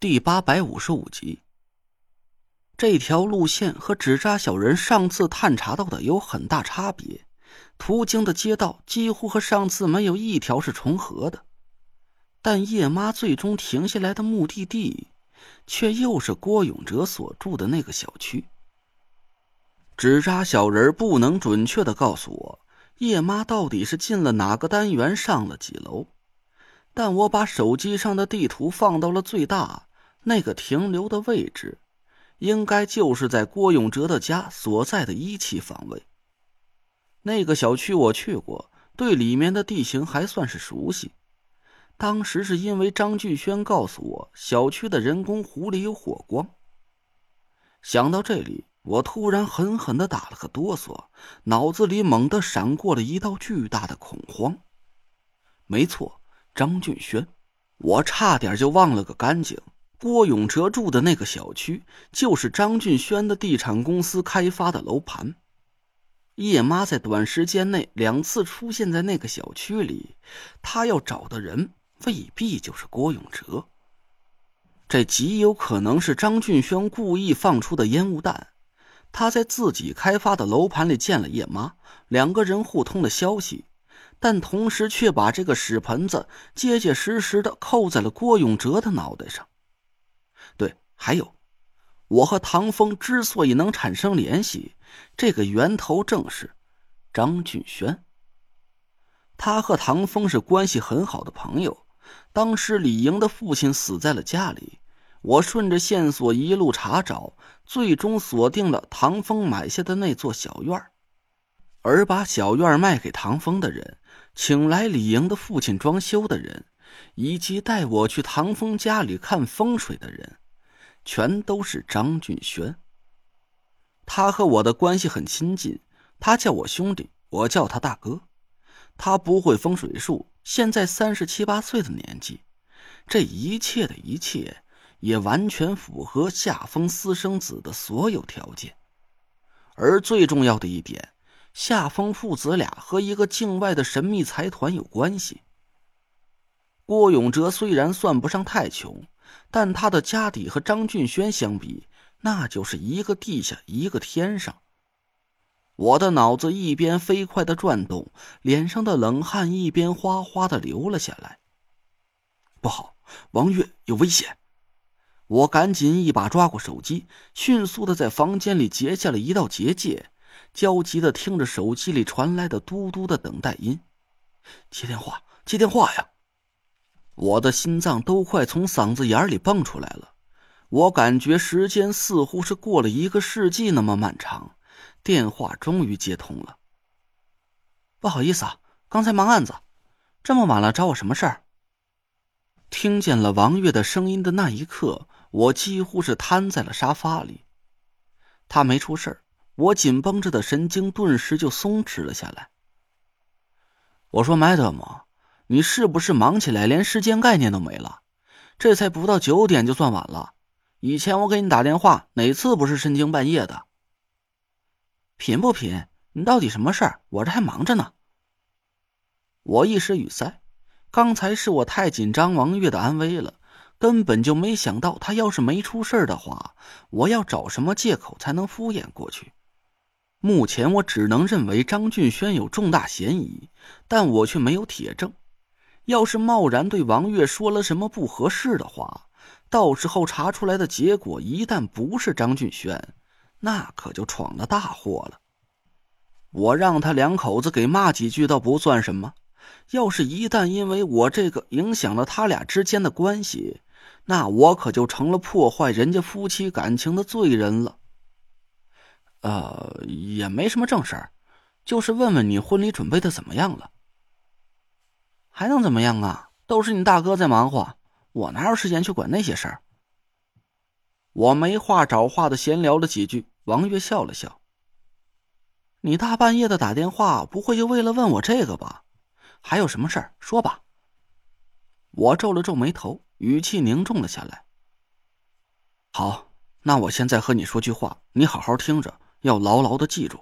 第八百五十五集。这条路线和纸扎小人上次探查到的有很大差别，途经的街道几乎和上次没有一条是重合的。但叶妈最终停下来的目的地，却又是郭永哲所住的那个小区。纸扎小人不能准确的告诉我，叶妈到底是进了哪个单元，上了几楼。但我把手机上的地图放到了最大。那个停留的位置，应该就是在郭永哲的家所在的一期方位。那个小区我去过，对里面的地形还算是熟悉。当时是因为张俊轩告诉我，小区的人工湖里有火光。想到这里，我突然狠狠的打了个哆嗦，脑子里猛地闪过了一道巨大的恐慌。没错，张俊轩，我差点就忘了个干净。郭永哲住的那个小区，就是张俊轩的地产公司开发的楼盘。叶妈在短时间内两次出现在那个小区里，她要找的人未必就是郭永哲。这极有可能是张俊轩故意放出的烟雾弹。他在自己开发的楼盘里见了叶妈，两个人互通了消息，但同时却把这个屎盆子结结实实的扣在了郭永哲的脑袋上。对，还有，我和唐风之所以能产生联系，这个源头正是张俊轩。他和唐风是关系很好的朋友。当时李莹的父亲死在了家里，我顺着线索一路查找，最终锁定了唐风买下的那座小院而把小院卖给唐风的人，请来李莹的父亲装修的人，以及带我去唐风家里看风水的人。全都是张俊轩。他和我的关系很亲近，他叫我兄弟，我叫他大哥。他不会风水术，现在三十七八岁的年纪，这一切的一切也完全符合夏风私生子的所有条件。而最重要的一点，夏风父子俩和一个境外的神秘财团有关系。郭永哲虽然算不上太穷。但他的家底和张俊轩相比，那就是一个地下一个天上。我的脑子一边飞快的转动，脸上的冷汗一边哗哗的流了下来。不好，王月有危险！我赶紧一把抓过手机，迅速的在房间里结下了一道结界，焦急的听着手机里传来的嘟嘟的等待音。接电话，接电话呀！我的心脏都快从嗓子眼里蹦出来了，我感觉时间似乎是过了一个世纪那么漫长。电话终于接通了。不好意思啊，刚才忙案子，这么晚了找我什么事儿？听见了王月的声音的那一刻，我几乎是瘫在了沙发里。他没出事我紧绷着的神经顿时就松弛了下来。我说，Madam。你是不是忙起来连时间概念都没了？这才不到九点就算晚了。以前我给你打电话，哪次不是深更半夜的？贫不贫？你到底什么事儿？我这还忙着呢。我一时语塞，刚才是我太紧张王月的安危了，根本就没想到他要是没出事的话，我要找什么借口才能敷衍过去？目前我只能认为张俊轩有重大嫌疑，但我却没有铁证。要是贸然对王月说了什么不合适的话，到时候查出来的结果一旦不是张俊轩，那可就闯了大祸了。我让他两口子给骂几句倒不算什么，要是一旦因为我这个影响了他俩之间的关系，那我可就成了破坏人家夫妻感情的罪人了。呃，也没什么正事儿，就是问问你婚礼准备的怎么样了。还能怎么样啊？都是你大哥在忙活，我哪有时间去管那些事儿？我没话找话的闲聊了几句，王月笑了笑：“你大半夜的打电话，不会就为了问我这个吧？还有什么事儿说吧。”我皱了皱眉头，语气凝重了下来：“好，那我现在和你说句话，你好好听着，要牢牢的记住。”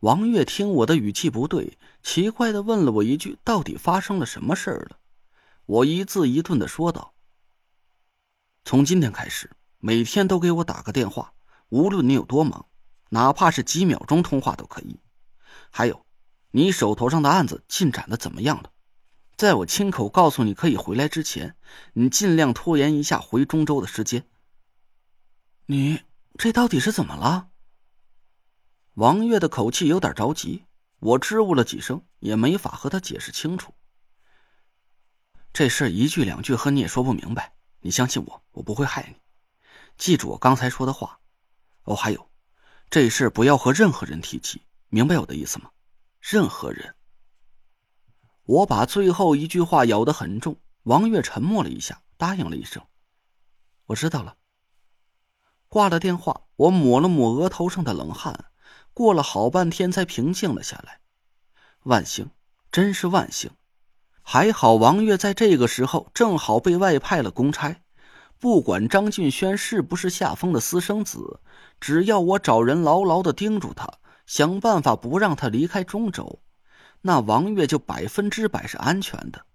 王月听我的语气不对，奇怪的问了我一句：“到底发生了什么事儿了？”我一字一顿的说道：“从今天开始，每天都给我打个电话，无论你有多忙，哪怕是几秒钟通话都可以。还有，你手头上的案子进展的怎么样了？在我亲口告诉你可以回来之前，你尽量拖延一下回中州的时间。你这到底是怎么了？王月的口气有点着急，我支吾了几声，也没法和他解释清楚。这事一句两句和你也说不明白，你相信我，我不会害你。记住我刚才说的话。哦，还有，这事不要和任何人提起，明白我的意思吗？任何人。我把最后一句话咬得很重。王月沉默了一下，答应了一声：“我知道了。”挂了电话，我抹了抹额头上的冷汗，过了好半天才平静了下来。万幸，真是万幸！还好王月在这个时候正好被外派了公差，不管张俊轩是不是夏风的私生子，只要我找人牢牢的盯住他，想办法不让他离开中州。那王月就百分之百是安全的。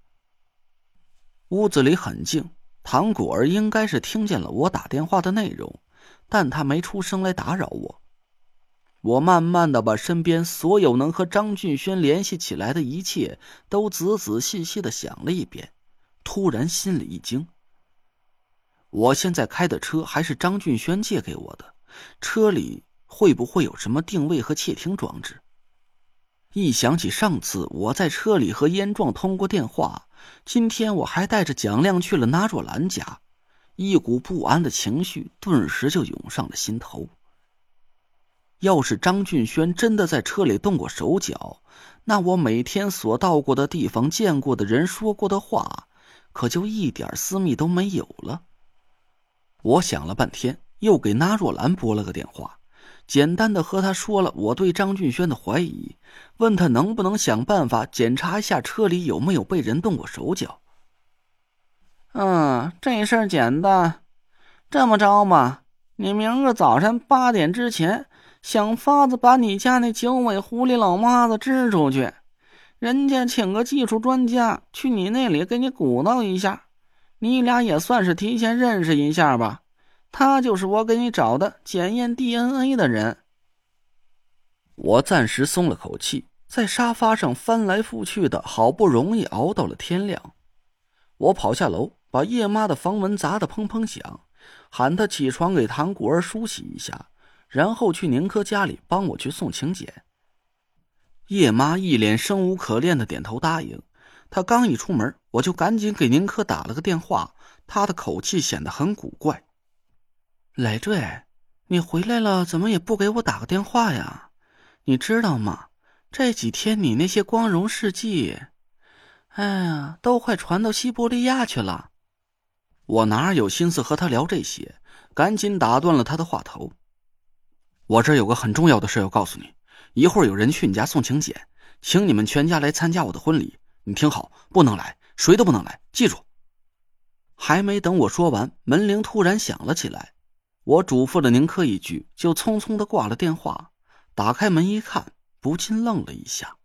屋子里很静，唐果儿应该是听见了我打电话的内容，但他没出声来打扰我。我慢慢的把身边所有能和张俊轩联系起来的一切都仔仔细细的想了一遍，突然心里一惊。我现在开的车还是张俊轩借给我的，车里会不会有什么定位和窃听装置？一想起上次我在车里和燕壮通过电话，今天我还带着蒋亮去了纳若兰家，一股不安的情绪顿时就涌上了心头。要是张俊轩真的在车里动过手脚，那我每天所到过的地方、见过的人、说过的话，可就一点私密都没有了。我想了半天，又给纳若兰拨了个电话。简单的和他说了我对张俊轩的怀疑，问他能不能想办法检查一下车里有没有被人动过手脚。嗯，这事儿简单，这么着吧，你明个早晨八点之前想法子把你家那九尾狐狸老妈子支出去，人家请个技术专家去你那里给你鼓捣一下，你俩也算是提前认识一下吧。他就是我给你找的检验 DNA 的人。我暂时松了口气，在沙发上翻来覆去的，好不容易熬到了天亮。我跑下楼，把叶妈的房门砸得砰砰响，喊她起床给唐果儿梳洗一下，然后去宁珂家里帮我去送请柬。叶妈一脸生无可恋的点头答应。她刚一出门，我就赶紧给宁珂打了个电话，她的口气显得很古怪。累赘，你回来了，怎么也不给我打个电话呀？你知道吗？这几天你那些光荣事迹，哎呀，都快传到西伯利亚去了。我哪有心思和他聊这些？赶紧打断了他的话头。我这有个很重要的事要告诉你，一会儿有人去你家送请柬，请你们全家来参加我的婚礼。你听好，不能来，谁都不能来，记住。还没等我说完，门铃突然响了起来。我嘱咐了宁珂一句，就匆匆的挂了电话。打开门一看，不禁愣了一下。